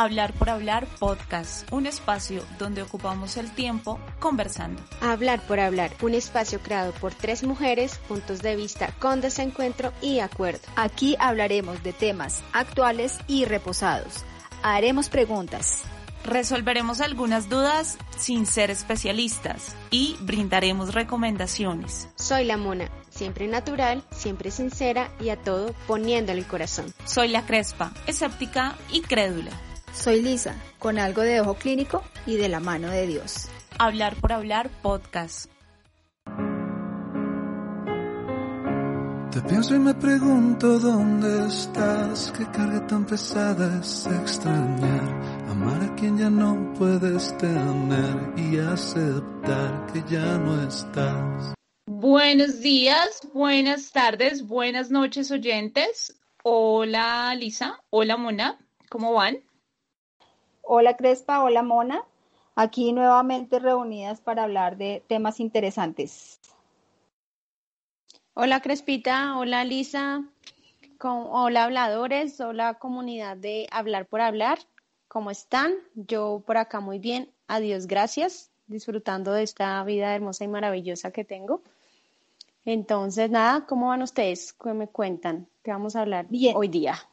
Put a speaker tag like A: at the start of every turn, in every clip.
A: Hablar por Hablar Podcast, un espacio donde ocupamos el tiempo conversando.
B: Hablar por Hablar, un espacio creado por tres mujeres, puntos de vista con desencuentro y acuerdo.
C: Aquí hablaremos de temas actuales y reposados. Haremos preguntas.
A: Resolveremos algunas dudas sin ser especialistas y brindaremos recomendaciones.
B: Soy la Mona, siempre natural, siempre sincera y a todo poniéndole el corazón.
A: Soy la Crespa, escéptica y crédula.
C: Soy Lisa, con algo de ojo clínico y de la mano de Dios.
A: Hablar por Hablar Podcast.
D: Te pienso y me pregunto dónde estás, qué carga tan pesada es extrañar, amar a quien ya no puedes tener y aceptar que ya no estás.
A: Buenos días, buenas tardes, buenas noches oyentes. Hola Lisa, hola Mona, ¿cómo van?
C: Hola Crespa, hola Mona. Aquí nuevamente reunidas para hablar de temas interesantes.
B: Hola Crespita, hola Lisa, hola habladores, hola comunidad de Hablar por Hablar. ¿Cómo están? Yo por acá muy bien, adiós, gracias, disfrutando de esta vida hermosa y maravillosa que tengo. Entonces, nada, ¿cómo van ustedes? ¿Qué me cuentan? ¿Qué vamos a hablar hoy día?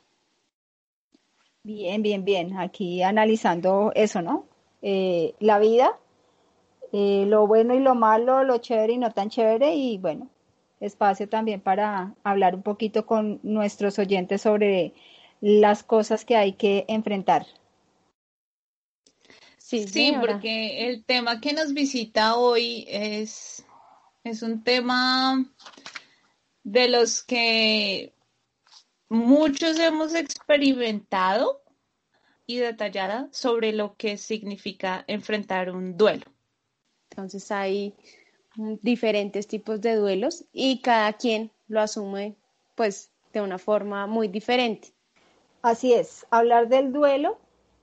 C: Bien, bien, bien. Aquí analizando eso, ¿no? Eh, la vida, eh, lo bueno y lo malo, lo chévere y no tan chévere, y bueno, espacio también para hablar un poquito con nuestros oyentes sobre las cosas que hay que enfrentar.
A: Sí, sí, porque el tema que nos visita hoy es, es un tema de los que muchos hemos experimentado y detallada sobre lo que significa enfrentar un duelo.
B: Entonces hay diferentes tipos de duelos y cada quien lo asume pues de una forma muy diferente.
C: Así es, hablar del duelo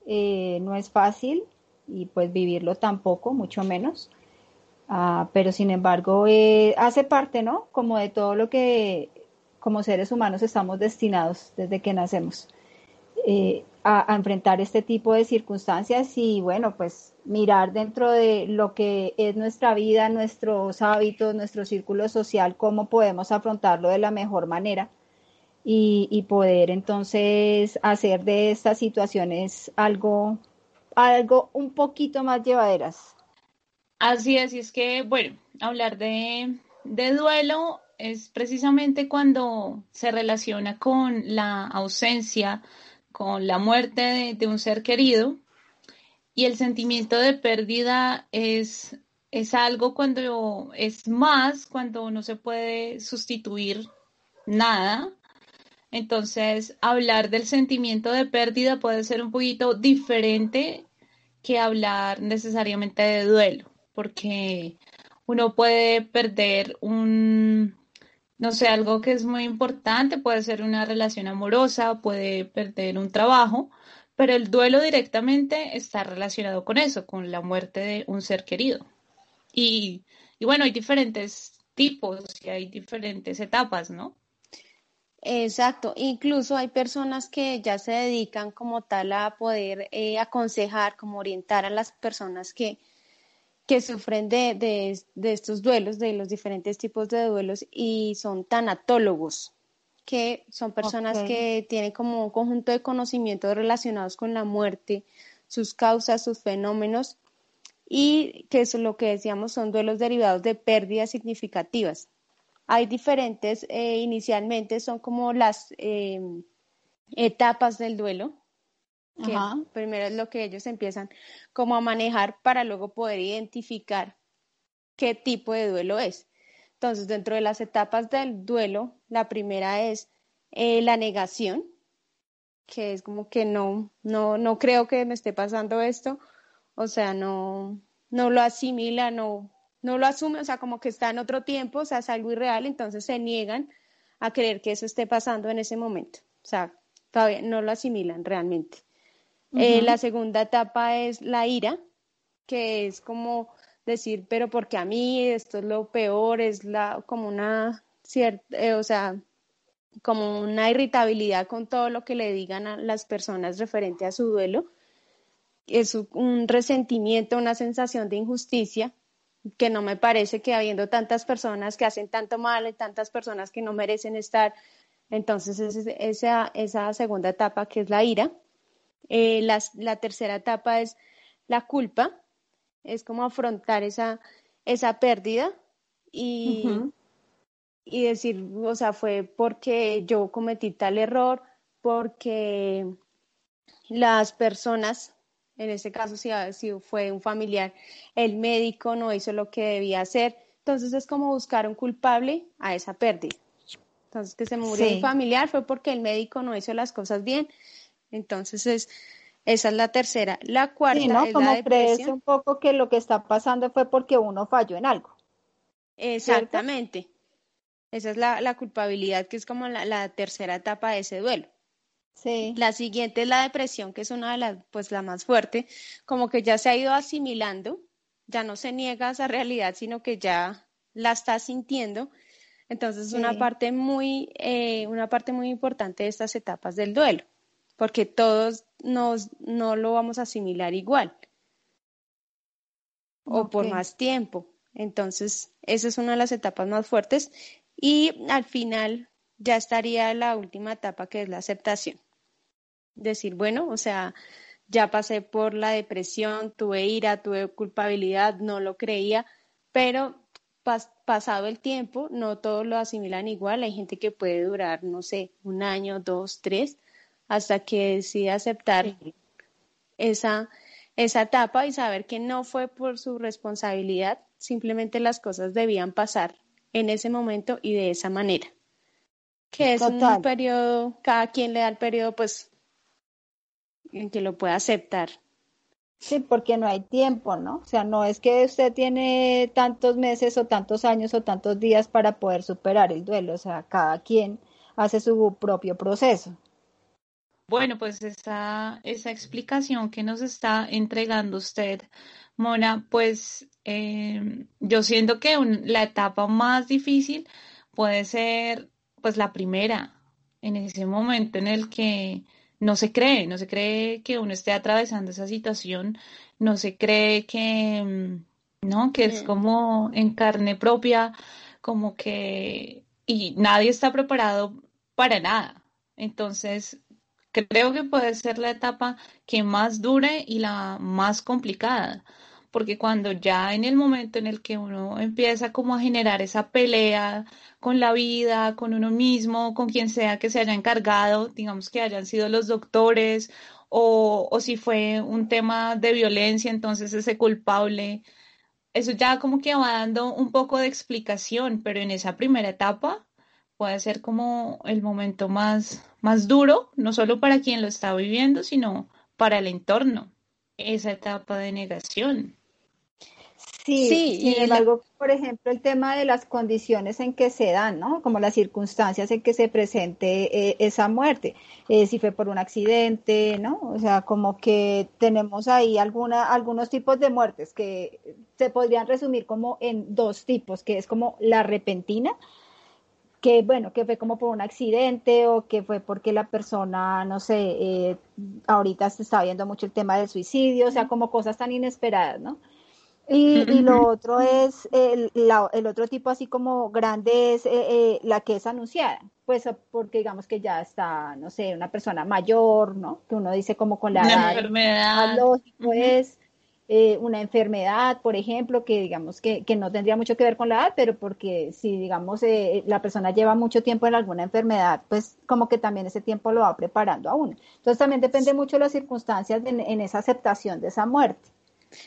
C: eh, no es fácil y pues vivirlo tampoco, mucho menos. Ah, pero sin embargo eh, hace parte, ¿no? Como de todo lo que como seres humanos estamos destinados desde que nacemos eh, a, enfrentar este tipo de circunstancias y bueno, pues mirar dentro de lo que es nuestra vida, nuestros hábitos, nuestro círculo social, cómo podemos afrontarlo de la mejor manera y, y poder entonces hacer de estas situaciones algo, algo un poquito más llevaderas.
A: Así es, y es que, bueno, hablar de, de duelo es precisamente cuando se relaciona con la ausencia, con la muerte de, un ser querido y el sentimiento de pérdida es, es algo cuando es más, cuando no se puede sustituir nada. Entonces, hablar del sentimiento de pérdida puede ser un poquito diferente que hablar necesariamente de duelo, porque uno puede perder un, no sé, algo que es muy importante, puede ser una relación amorosa, puede perder un trabajo, pero el duelo directamente está relacionado con eso, con la muerte de un ser querido. Y, y bueno, hay diferentes tipos y hay diferentes etapas, ¿no?
B: Exacto, incluso hay personas que ya se dedican como tal a poder eh, aconsejar, como orientar a las personas que, que sufren de, de, estos duelos, de los diferentes tipos de duelos, y son tanatólogos, que son personas que tienen como un conjunto de conocimientos relacionados con la muerte, sus causas, sus fenómenos, y que eso, lo que decíamos son duelos derivados de pérdidas significativas. Hay diferentes, eh, inicialmente son como las eh, etapas del duelo, que primero es lo que ellos empiezan como a manejar para luego poder identificar qué tipo de duelo es. Entonces, dentro de las etapas del duelo, la primera es eh, la negación, que es como que no, no, no creo que me esté pasando esto, o sea, no, no lo asimila, no, no lo asume, o sea, como que está en otro tiempo, o sea, es algo irreal, entonces se niegan a creer que eso esté pasando en ese momento, o sea, todavía no lo asimilan realmente. Eh, la segunda etapa es la ira, que es como decir, pero porque a mí esto es lo peor, es la, como una cierta, eh, o sea, como una irritabilidad con todo lo que le digan a las personas referente a su duelo. Es un resentimiento, una sensación de injusticia que no me parece que habiendo tantas personas que hacen tanto mal y tantas personas que no merecen estar, entonces es esa, esa segunda etapa que es la ira. Eh, la, tercera etapa es la culpa, es como afrontar esa, esa pérdida y, y decir, o sea, fue porque yo cometí tal error, porque las personas, en este caso si, si fue un familiar, el médico no hizo lo que debía hacer. Entonces es como buscar un culpable a esa pérdida. Entonces que se murió un familiar fue porque el médico no hizo las cosas bien. Entonces es, esa es la tercera. La cuarta sí, ¿no?
C: es como crees un poco que lo que está pasando fue porque uno falló en algo.
B: Exactamente. Esa es la, culpabilidad, que es como la, tercera etapa de ese duelo. Sí. La siguiente es la depresión, que es una de las, pues la más fuerte, como que ya se ha ido asimilando, ya no se niega a esa realidad, sino que ya la está sintiendo. Entonces, es una parte muy, eh, una parte muy importante de estas etapas del duelo, porque todos nos, no lo vamos a asimilar igual o por más tiempo. Entonces, esa es una de las etapas más fuertes. Y al final ya estaría la última etapa que es la aceptación. Decir, bueno, o sea, ya pasé por la depresión, tuve ira, tuve culpabilidad, no lo creía, pero pasado el tiempo, no todos lo asimilan igual. Hay gente que puede durar, no sé, un año, dos, tres, hasta que decide aceptar esa, esa etapa y saber que no fue por su responsabilidad, simplemente las cosas debían pasar en ese momento y de esa manera. Que es un periodo, cada quien le da el periodo, pues, en que lo pueda aceptar.
C: Sí, porque no hay tiempo, ¿no? O sea, no es que usted tiene tantos meses o tantos años o tantos días para poder superar el duelo, o sea, cada quien hace su propio proceso.
A: Bueno, pues esa, esa explicación que nos está entregando usted Mona, pues em, yo siento que la etapa más difícil puede ser pues la primera, en ese momento en el que no se cree, no se cree que uno esté atravesando esa situación, no se cree que, em, ¿no? Que es como en carne propia, como que, y nadie está preparado para nada. Entonces, creo que puede ser la etapa que más dure y la más complicada, porque cuando ya en el momento en el que uno empieza como a generar esa pelea con la vida, con uno mismo, con quien sea que se haya encargado, digamos que hayan sido los doctores o, o si fue un tema de violencia, entonces ese culpable, eso ya como que va dando un poco de explicación, pero en esa primera etapa puede ser como el momento más, más duro, no solo para quien lo está viviendo, sino para el entorno, esa etapa de negación.
C: Sí, sí sin embargo, por ejemplo, el tema de las condiciones en que se dan, ¿no? Como las circunstancias en que se presente eh, esa muerte, eh, si fue por un accidente, ¿no? O sea, como que tenemos ahí alguna, algunos tipos de muertes que se podrían resumir como en dos tipos, que es como la repentina, que bueno, que fue como por un accidente o que fue porque la persona, no sé, eh, ahorita se está viendo mucho el tema del suicidio, o sea, como cosas tan inesperadas, ¿no? Y, y lo otro es, el, el, otro tipo así como grande es eh, eh, la que es anunciada, pues porque digamos que ya está, no sé, una persona mayor, ¿no? Que uno dice como con la
A: una enfermedad.
C: lógico es eh, una enfermedad, por ejemplo, que digamos que, que, no tendría mucho que ver con la edad, pero porque si digamos eh, la persona lleva mucho tiempo en alguna enfermedad, pues como que también ese tiempo lo va preparando a uno. Entonces también depende mucho de las circunstancias en, esa aceptación de esa muerte.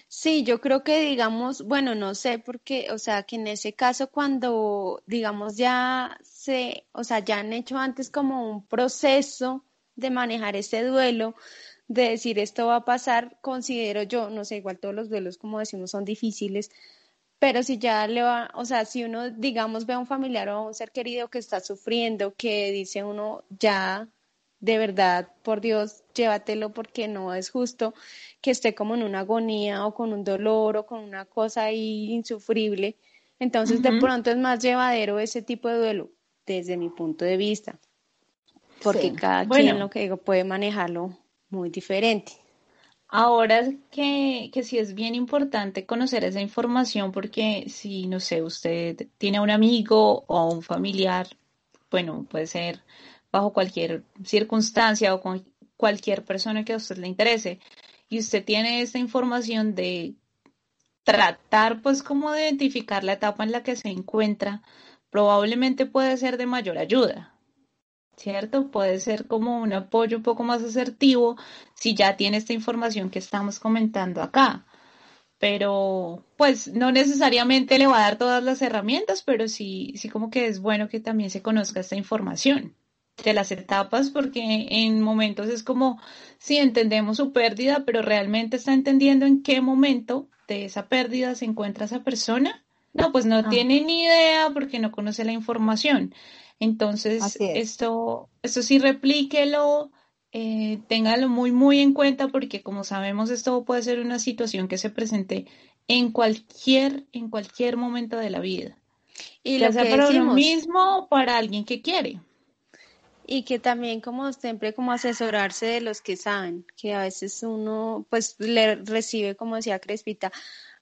B: Sí, yo creo que digamos, bueno, no sé, porque, o sea, que en ese caso cuando, digamos, ya se, o sea, ya han hecho antes como un proceso de manejar este duelo, de decir esto va a pasar, considero yo, no sé, igual todos los duelos, como decimos, son difíciles, pero si ya le va, o sea, si uno, digamos, ve a un familiar o a un ser querido que está sufriendo, que dice uno, ya, de verdad, por Dios, llévatelo porque no es justo que esté como en una agonía o con un dolor o con una cosa ahí insufrible. Entonces, de pronto es más llevadero ese tipo de duelo, desde mi punto de vista, porque cada quien, lo que digo, puede manejarlo muy diferente.
A: Ahora que, que sí es bien importante conocer esa información porque si, no sé, usted tiene un amigo o un familiar, bueno, puede ser bajo cualquier circunstancia o con cualquier persona que a usted le interese y usted tiene esta información de tratar pues como de identificar la etapa en la que se encuentra, probablemente puede ser de mayor ayuda. ¿Cierto? Puede ser como un apoyo un poco más asertivo si ya tiene esta información que estamos comentando acá. Pero, pues, no necesariamente le va a dar todas las herramientas, pero sí, sí como que es bueno que también se conozca esta información de las etapas, porque en momentos es como, si entendemos su pérdida, pero realmente está entendiendo en qué momento de esa pérdida se encuentra esa persona. No, pues no ah. tiene ni idea porque no conoce la información. Entonces, esto, esto sí replíquelo, eh, téngalo muy, muy en cuenta porque como sabemos, esto puede ser una situación que se presente en cualquier, en cualquier momento de la vida. Y lo sea para uno mismo o para alguien que quiere.
B: Y que también como siempre como asesorarse de los que saben, que a veces uno pues le recibe, como decía Crespita,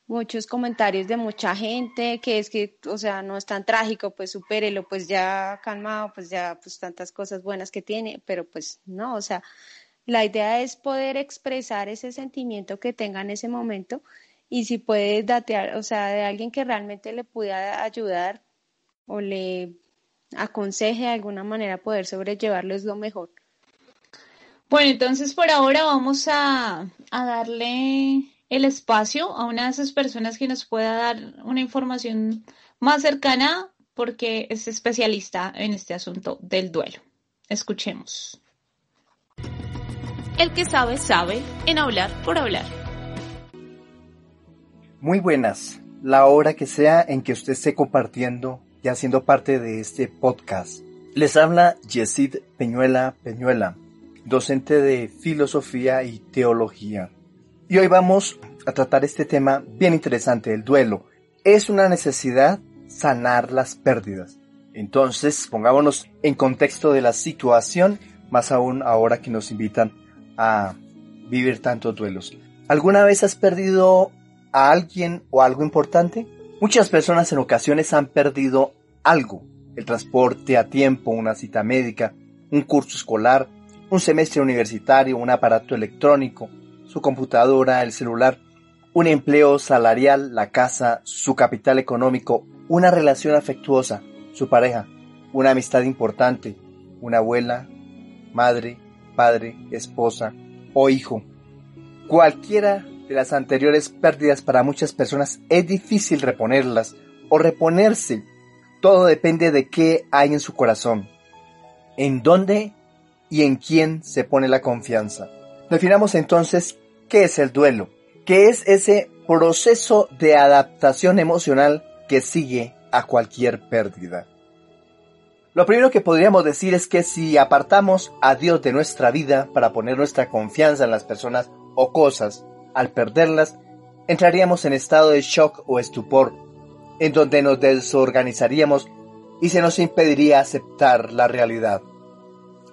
B: muchos comentarios de mucha gente que es que, o sea, no es tan trágico, pues supérelo, pues ya calmado, pues ya, pues tantas cosas buenas que tiene, pero pues no, o sea, la idea es poder expresar ese sentimiento que tenga en ese momento y si puede datear, o sea, de alguien que realmente le pueda ayudar o le aconseje de alguna manera poder sobrellevarlo es lo mejor.
A: Bueno, entonces por ahora vamos a, a darle el espacio a una de esas personas que nos pueda dar una información más cercana porque es especialista en este asunto del duelo. Escuchemos.
E: El que sabe, sabe en hablar por hablar.
F: Muy buenas. La hora que sea en que usted esté compartiendo y haciendo parte de este podcast. Les habla Yesid Peñuela Peñuela, docente de filosofía y teología. Y hoy vamos a tratar este tema bien interesante, el duelo. Es una necesidad sanar las pérdidas. Entonces, pongámonos en contexto de la situación, más aún ahora que nos invitan a vivir tantos duelos. ¿Alguna vez has perdido a alguien o algo importante? Muchas personas en ocasiones han perdido algo. El transporte a tiempo, una cita médica, un curso escolar, un semestre universitario, un aparato electrónico, su computadora, el celular, un empleo salarial, la casa, su capital económico, una relación afectuosa, su pareja, una amistad importante, una abuela, madre, padre, esposa o hijo. Cualquiera de las anteriores pérdidas para muchas personas es difícil reponerlas o reponerse. Todo depende de qué hay en su corazón, en dónde y en quién se pone la confianza. Definamos entonces ¿Qué es el duelo? ¿Qué es ese proceso de adaptación emocional que sigue a cualquier pérdida? Lo primero que podríamos decir es que si apartamos a Dios de nuestra vida para poner nuestra confianza en las personas o cosas, al perderlas, entraríamos en estado de shock o estupor, en donde nos desorganizaríamos y se nos impediría aceptar la realidad.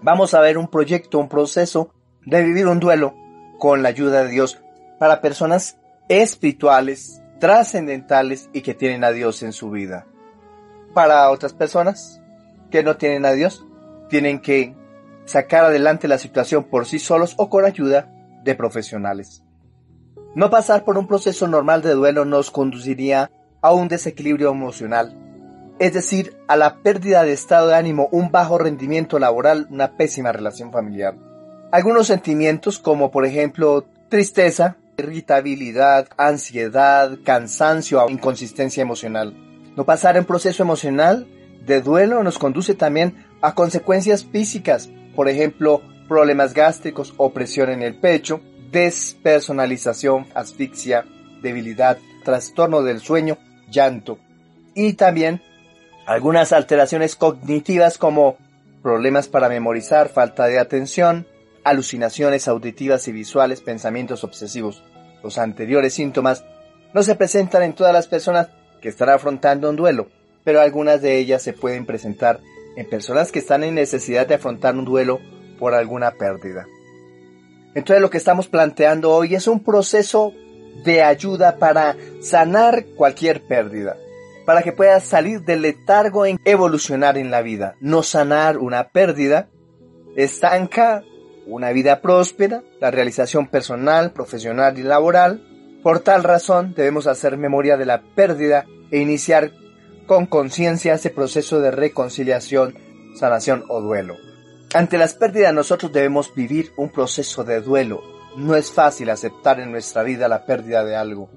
F: Vamos a ver un proyecto, un proceso de vivir un duelo con la ayuda de Dios para personas espirituales, trascendentales y que tienen a Dios en su vida. Para otras personas que no tienen a Dios, tienen que sacar adelante la situación por sí solos o con ayuda de profesionales. No pasar por un proceso normal de duelo nos conduciría a un desequilibrio emocional, es decir, a la pérdida de estado de ánimo, un bajo rendimiento laboral, una pésima relación familiar. Algunos sentimientos como por ejemplo tristeza, irritabilidad, ansiedad, cansancio o inconsistencia emocional. No pasar en proceso emocional de duelo nos conduce también a consecuencias físicas, por ejemplo, problemas gástricos, opresión en el pecho, despersonalización, asfixia, debilidad, trastorno del sueño, llanto y también algunas alteraciones cognitivas como problemas para memorizar, falta de atención, alucinaciones auditivas y visuales, pensamientos obsesivos. Los anteriores síntomas no se presentan en todas las personas que están afrontando un duelo, pero algunas de ellas se pueden presentar en personas que están en necesidad de afrontar un duelo por alguna pérdida. Entonces lo que estamos planteando hoy es un proceso de ayuda para sanar cualquier pérdida, para que puedas salir del letargo en evolucionar en la vida. No sanar una pérdida estanca una vida próspera, la realización personal, profesional y laboral. Por tal razón debemos hacer memoria de la pérdida e iniciar con conciencia ese proceso de reconciliación, sanación o duelo. Ante las pérdidas nosotros debemos vivir un proceso de duelo. No es fácil aceptar en nuestra vida la pérdida de algo.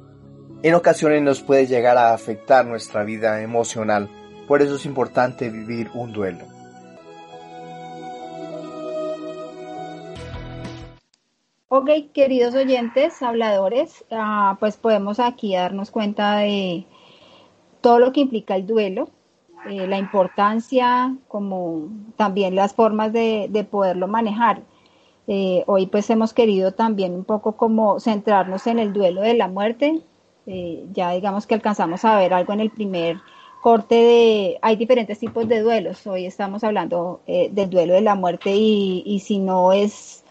F: En ocasiones nos puede llegar a afectar nuestra vida emocional. Por eso es importante vivir un duelo.
C: Ok, queridos oyentes, habladores, ah, pues podemos aquí darnos cuenta de todo lo que implica el duelo, eh, la importancia, como también las formas de, poderlo manejar. Eh, hoy pues hemos querido también un poco como centrarnos en el duelo de la muerte. Eh, ya digamos que alcanzamos a ver algo en el primer corte de, hay diferentes tipos de duelos. Hoy estamos hablando del duelo de la muerte y, y si no es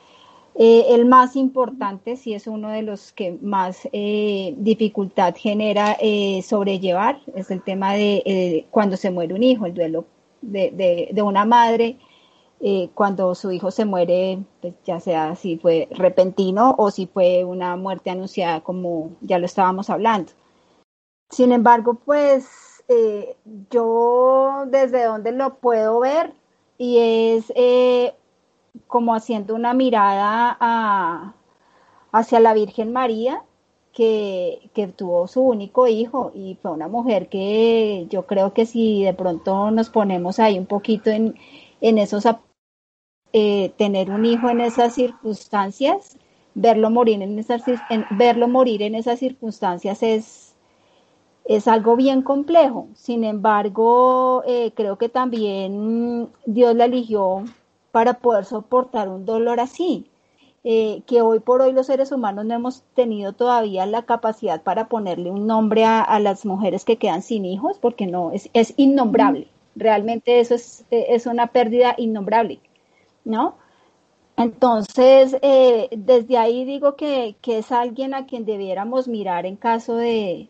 C: eh, el más importante, si es uno de los que más eh, dificultad genera eh, sobrellevar, es el tema de cuando se muere un hijo, el duelo de, una madre, cuando su hijo se muere, pues ya sea si fue repentino o si fue una muerte anunciada, como ya lo estábamos hablando. Sin embargo, pues yo desde donde lo puedo ver y es como haciendo una mirada hacia la Virgen María, que, tuvo su único hijo y fue una mujer que yo creo que si de pronto nos ponemos ahí un poquito en, en esos, eh, tener un hijo en esas circunstancias, verlo morir en esas, verlo morir en esas circunstancias es, es algo bien complejo. Sin embargo, eh, creo que también Dios la eligió para poder soportar un dolor así. Eh, que hoy por hoy los seres humanos no hemos tenido todavía la capacidad para ponerle un nombre a, las mujeres que quedan sin hijos, porque no, es, es innombrable. Realmente eso es, eh, es, una pérdida innombrable, ¿no? Entonces, eh, desde ahí digo que, que, es alguien a quien debiéramos mirar en caso de,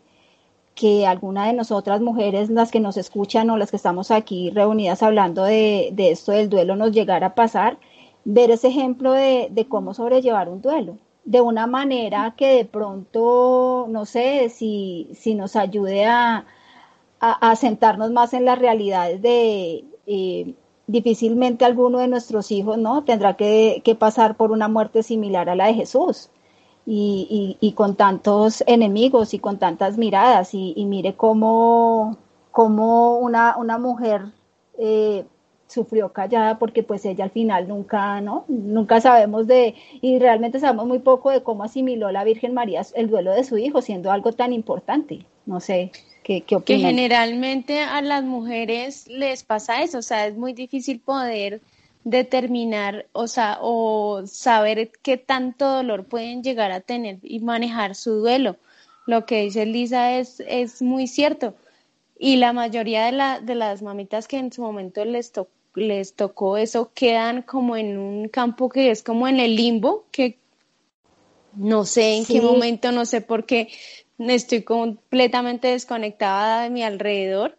C: que alguna de nosotras mujeres, las que nos escuchan o las que estamos aquí reunidas hablando de, esto del duelo, nos llegara a pasar, ver ese ejemplo de, cómo sobrellevar un duelo, de una manera que de pronto, no sé, si, si nos ayude a, a, sentarnos más en las realidades de... Eh, difícilmente alguno de nuestros hijos no tendrá que, que pasar por una muerte similar a la de Jesús y, y, con tantos enemigos y con tantas miradas y, mire cómo, cómo una, una mujer eh, sufrió callada porque pues ella al final nunca, ¿no? Nunca sabemos de, y realmente sabemos muy poco de cómo asimiló la Virgen María el duelo de su hijo, siendo algo tan importante. No sé, ¿qué, qué opinan?
B: Que generalmente a las mujeres les pasa eso, o sea, es muy difícil poder determinar, o sea, o saber qué tanto dolor pueden llegar a tener y manejar su duelo. Lo que dice Lisa es, es muy cierto. Y la mayoría de, la, de las mamitas que en su momento les, les tocó eso quedan como en un campo que es como en el limbo, que no sé en qué momento, no sé por qué estoy completamente desconectada de mi alrededor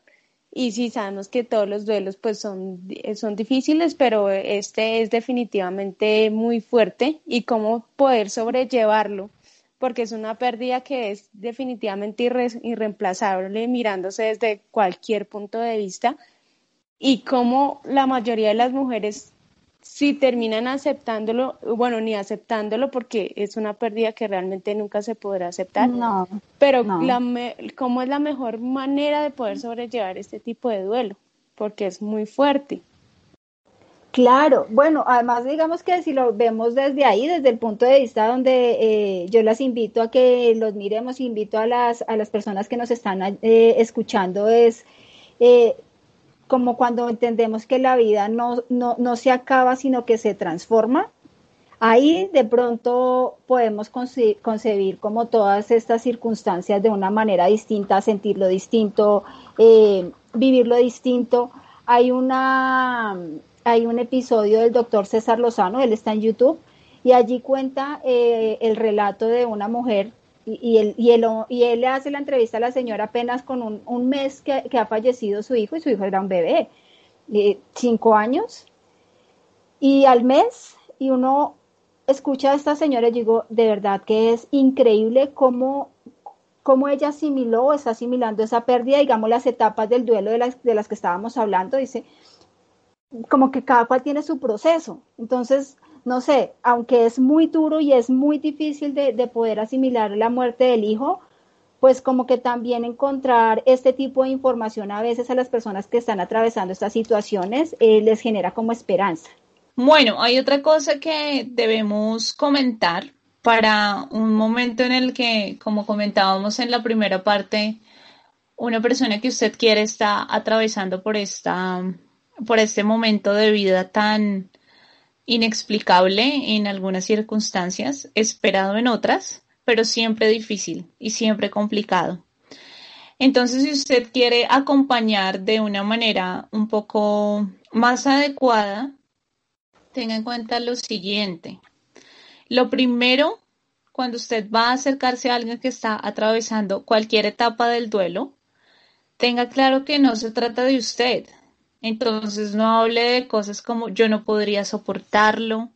B: y sí, sabemos que todos los duelos pues son, son difíciles, pero este es definitivamente muy fuerte y cómo poder sobrellevarlo, porque es una pérdida que es definitivamente irreemplazable mirándose desde cualquier punto de vista. Y cómo la mayoría de las mujeres si terminan aceptándolo, bueno, ni aceptándolo porque es una pérdida que realmente nunca se podrá aceptar.
C: No.
B: Pero ¿cómo es la mejor manera de poder sobrellevar este tipo de duelo? Porque es muy fuerte.
C: Claro, bueno, además digamos que si lo vemos desde ahí, desde el punto de vista donde eh, yo las invito a que los miremos, invito a las, a las personas que nos están eh, escuchando, es eh, como cuando entendemos que la vida no, no, no se acaba, sino que se transforma. Ahí de pronto podemos concebir como todas estas circunstancias de una manera distinta, sentirlo distinto, vivirlo distinto. Hay una hay un episodio del doctor César Lozano, él está en YouTube, y allí cuenta eh, el relato de una mujer y, él, y, él, y él le hace la entrevista a la señora apenas con un, mes que, ha fallecido su hijo y su hijo era un bebé, de cinco años. Y al mes, y uno escucha a esta señora y digo, de verdad que es increíble cómo, cómo ella asimiló, está asimilando esa pérdida, digamos, las etapas del duelo de las, de las que estábamos hablando. Dice, como que cada cual tiene su proceso. Entonces, no sé, aunque es muy duro y es muy difícil de, poder asimilar la muerte del hijo, pues como que también encontrar este tipo de información a veces a las personas que están atravesando estas situaciones eh, les genera como esperanza.
A: Bueno, hay otra cosa que debemos comentar para un momento en el que, como comentábamos en la primera parte, una persona que usted quiere está atravesando por esta por este momento de vida tan inexplicable en algunas circunstancias, esperado en otras, pero siempre difícil y siempre complicado. Entonces, si usted quiere acompañar de una manera un poco más adecuada, tenga en cuenta lo siguiente. Lo primero, cuando usted va a acercarse a alguien que está atravesando cualquier etapa del duelo, tenga claro que no se trata de usted, entonces no hable de cosas como yo no podría soportarlo.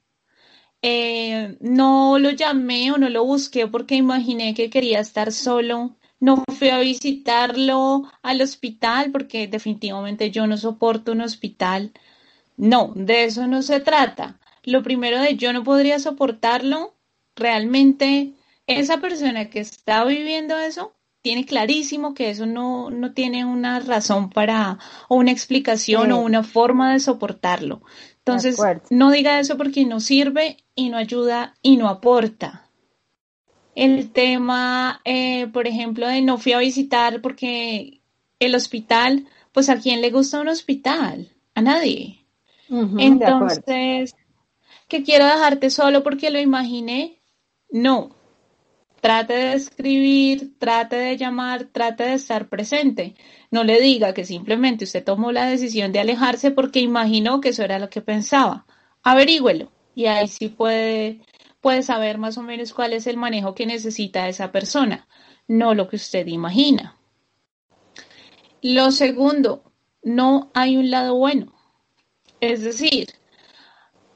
A: Eh, no lo llamé o no lo busqué porque imaginé que quería estar solo. No fui a visitarlo al hospital porque definitivamente yo no soporto un hospital. No, de eso no se trata. Lo primero de yo no podría soportarlo, realmente esa persona que está viviendo eso tiene clarísimo que eso no, no tiene una razón para, o una explicación o una forma de soportarlo. Entonces, no diga eso porque no sirve y no ayuda y no aporta. El tema, eh, por ejemplo, de no fui a visitar porque el hospital, pues a quién le gusta un hospital, a nadie. Entonces, que quiero dejarte solo porque lo imaginé, no, Trate de escribir, trate de llamar, trate de estar presente. No le diga que simplemente usted tomó la decisión de alejarse porque imaginó que eso era lo que pensaba. Averígüelo y ahí sí puede, puede saber más o menos cuál es el manejo que necesita esa persona, no lo que usted imagina. Lo segundo, no hay un lado bueno. Es decir,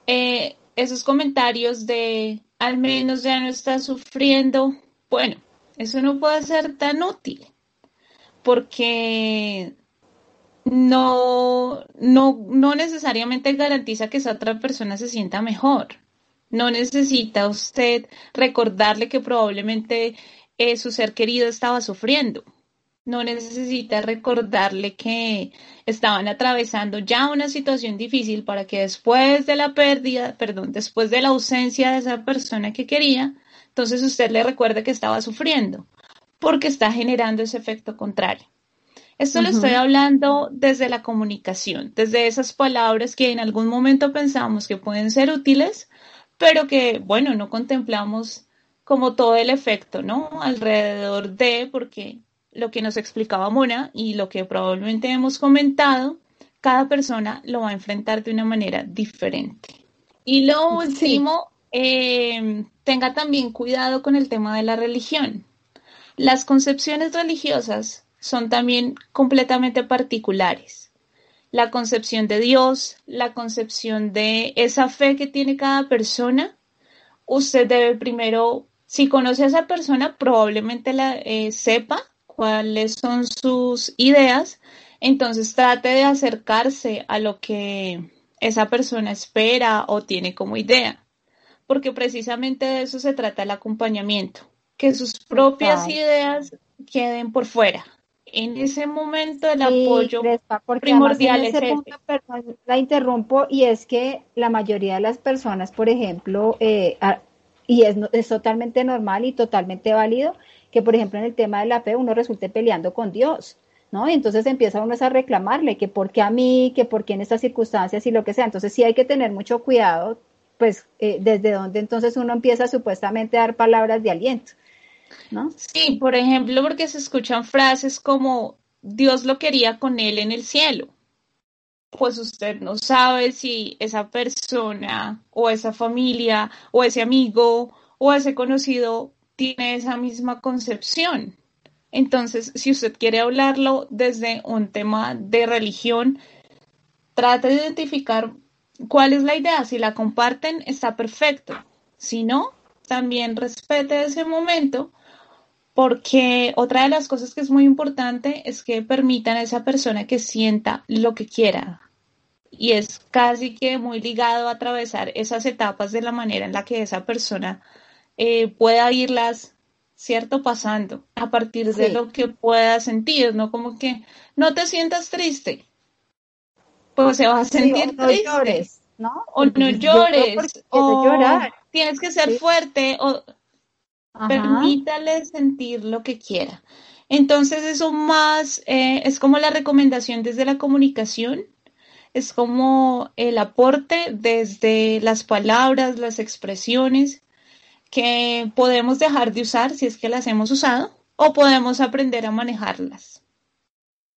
A: eh, esos comentarios de al menos ya no está sufriendo. Bueno, eso no puede ser tan útil porque no, no, no necesariamente garantiza que esa otra persona se sienta mejor. No necesita usted recordarle que probablemente eh, su ser querido estaba sufriendo no necesita recordarle que estaban atravesando ya una situación difícil para que después de la pérdida, perdón, después de la ausencia de esa persona que quería, entonces usted le recuerde que estaba sufriendo, porque está generando ese efecto contrario. Esto lo estoy hablando desde la comunicación, desde esas palabras que en algún momento pensamos que pueden ser útiles, pero que, bueno, no contemplamos como todo el efecto, ¿no? Alrededor de, porque lo que nos explicaba Mona y lo que probablemente hemos comentado, cada persona lo va a enfrentar de una manera diferente. Y lo último, eh, tenga también cuidado con el tema de la religión. Las concepciones religiosas son también completamente particulares. La concepción de Dios, la concepción de esa fe que tiene cada persona, usted debe primero, si conoce a esa persona, probablemente la eh, sepa cuáles son sus ideas, entonces trate de acercarse a lo que esa persona espera o tiene como idea, porque precisamente de eso se trata el acompañamiento, que sus propias ideas queden por fuera. En ese momento el apoyo primordial es punto,
C: la interrumpo y es que la mayoría de las personas, por ejemplo, eh, y es, es totalmente normal y totalmente válido que, por ejemplo, en el tema de la fe uno resulte peleando con Dios. ¿no? Y entonces empieza uno a reclamarle que por qué a mí, que por qué en estas circunstancias y lo que sea. Entonces sí hay que tener mucho cuidado, pues eh, desde donde entonces uno empieza supuestamente a dar palabras de aliento, ¿no?
A: Sí, por ejemplo, porque se escuchan frases como Dios lo quería con él en el cielo. Pues usted no sabe si esa persona o esa familia o ese amigo o ese conocido tiene esa misma concepción. Entonces, si usted quiere hablarlo desde un tema de religión, trate de identificar cuál es la idea. Si la comparten, está perfecto. Si no, también respete ese momento, porque otra de las cosas que es muy importante es que permitan a esa persona que sienta lo que quiera. Y es casi que muy ligado a atravesar esas etapas de la manera en la que esa persona eh, pueda irlas ¿cierto? Pasando a partir de lo que pueda sentir, ¿no? Como que no te sientas triste, pues se va a sentir
C: no
A: triste.
C: Llores, ¿no?
A: O no llores, o llorar. tienes que ser fuerte, o permítale sentir lo que quiera. Entonces eso más eh, es como la recomendación desde la comunicación, es como el aporte desde las palabras, las expresiones, que podemos dejar de usar si es que las hemos usado o podemos aprender a manejarlas.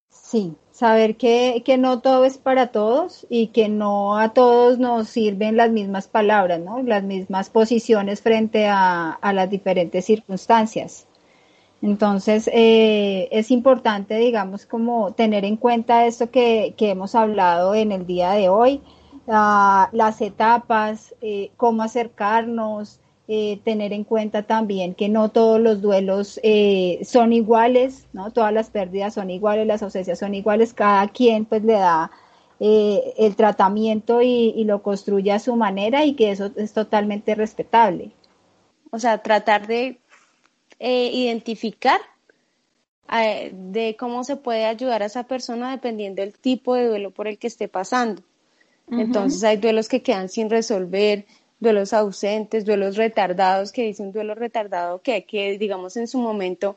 C: Sí, saber que, no todo es para todos y que no a todos nos sirven las mismas palabras, ¿no? las mismas posiciones frente a, las diferentes circunstancias. Entonces, eh, es importante, digamos, como tener en cuenta esto que, hemos hablado en el día de hoy, ah, las etapas, eh, cómo acercarnos, eh, tener en cuenta también que no todos los duelos eh, son iguales, ¿no? Todas las pérdidas son iguales, las ausencias son iguales, cada quien pues le da eh, el tratamiento y, lo construye a su manera y que eso es totalmente respetable.
B: O sea, tratar de identificar de cómo se puede ayudar a esa persona dependiendo del tipo de duelo por el que esté pasando. Entonces hay duelos que quedan sin resolver, duelos ausentes, duelos retardados, que dice un duelo retardado que, que digamos en su momento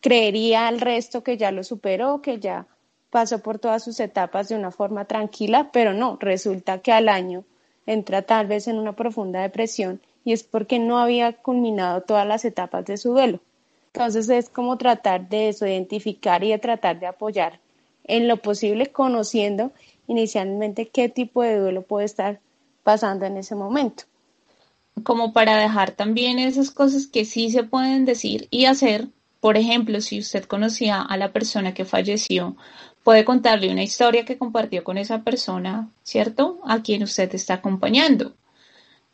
B: creería al resto que ya lo superó, que ya pasó por todas sus etapas de una forma tranquila, pero no, resulta que al año entra tal vez en una profunda depresión y es porque no había culminado todas las etapas de su duelo. Entonces es como tratar de eso, identificar y de tratar de apoyar en lo posible, conociendo inicialmente qué tipo de duelo puede estar pasando en ese momento
A: como para dejar también esas cosas que sí se pueden decir y hacer. Por ejemplo, si usted conocía a la persona que falleció, puede contarle una historia que compartió con esa persona, ¿cierto? A quien usted está acompañando.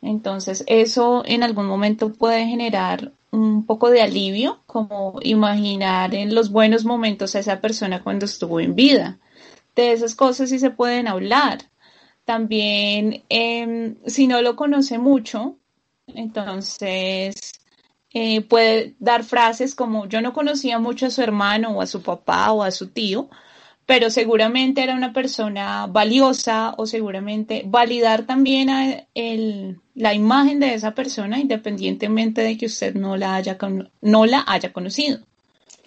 A: Entonces, eso en algún momento puede generar un poco de alivio, como imaginar en los buenos momentos a esa persona cuando estuvo en vida. De esas cosas sí se pueden hablar. También, em, si no lo conoce mucho, entonces, eh, puede dar frases como yo no conocía mucho a su hermano o a su papá o a su tío, pero seguramente era una persona valiosa o seguramente validar también a la imagen de esa persona independientemente de que usted no la haya, no la haya conocido.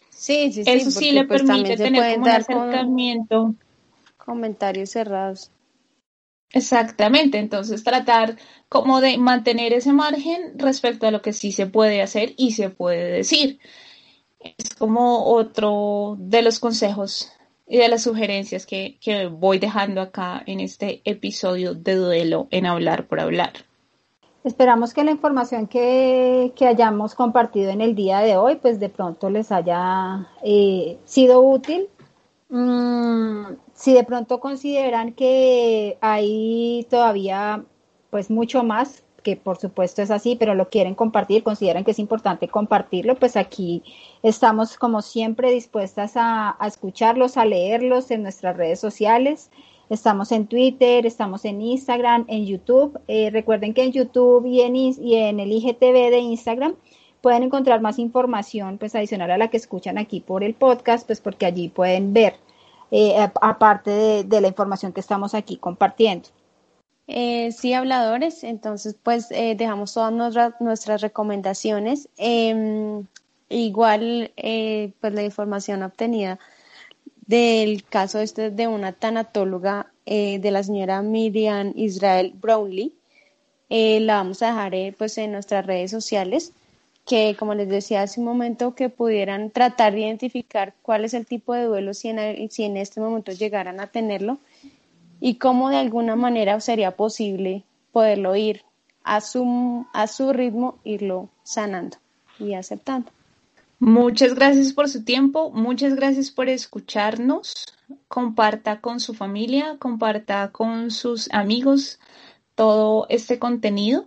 B: Sí, sí,
A: sí. Eso sí le pues, permite tener como un acercamiento.
B: Comentarios cerrados.
A: Exactamente, entonces tratar como de mantener ese margen respecto a lo que sí se puede hacer y se puede decir. Es como otro de los consejos y de las sugerencias que, voy dejando acá en este episodio de duelo en hablar por hablar.
C: Esperamos que la información que, hayamos compartido en el día de hoy, pues de pronto les haya eh, sido útil. Mm, si de pronto consideran que hay todavía pues mucho más, que por supuesto es así, pero lo quieren compartir, consideran que es importante compartirlo, pues aquí estamos como siempre dispuestas a, escucharlos, a leerlos en nuestras redes sociales. Estamos en Twitter, estamos en Instagram, en YouTube. Eh, recuerden que en YouTube y en, y en el IGTV de Instagram pueden encontrar más información pues adicional a la que escuchan aquí por el podcast, pues porque allí pueden ver eh, aparte de, la información que estamos aquí compartiendo.
B: Eh, sí, habladores, entonces pues eh, dejamos todas nuestras, recomendaciones. Em, igual pues la información obtenida del caso este de una tanatóloga de la señora Miriam Israel Brownlee, la vamos a dejar pues en nuestras redes sociales que, como les decía hace un momento, que pudieran tratar de identificar cuál es el tipo de duelo si en, si en este momento llegaran a tenerlo y cómo de alguna manera sería posible poderlo ir a su, a su ritmo, irlo sanando y aceptando.
A: Muchas gracias por su tiempo, muchas gracias por escucharnos. Comparta con su familia, comparta con sus amigos todo este contenido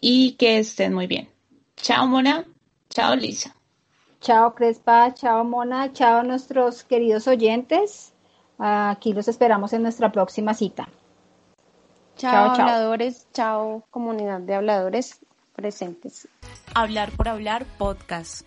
A: y que estén muy bien. Chao, Mona. Chao, Lisa.
C: Chao, Crespa. Chao, Mona. Chao, nuestros queridos oyentes. Aquí los esperamos en nuestra próxima cita.
B: Chao, habladores. Chao, comunidad de habladores presentes.
E: Hablar por hablar podcast.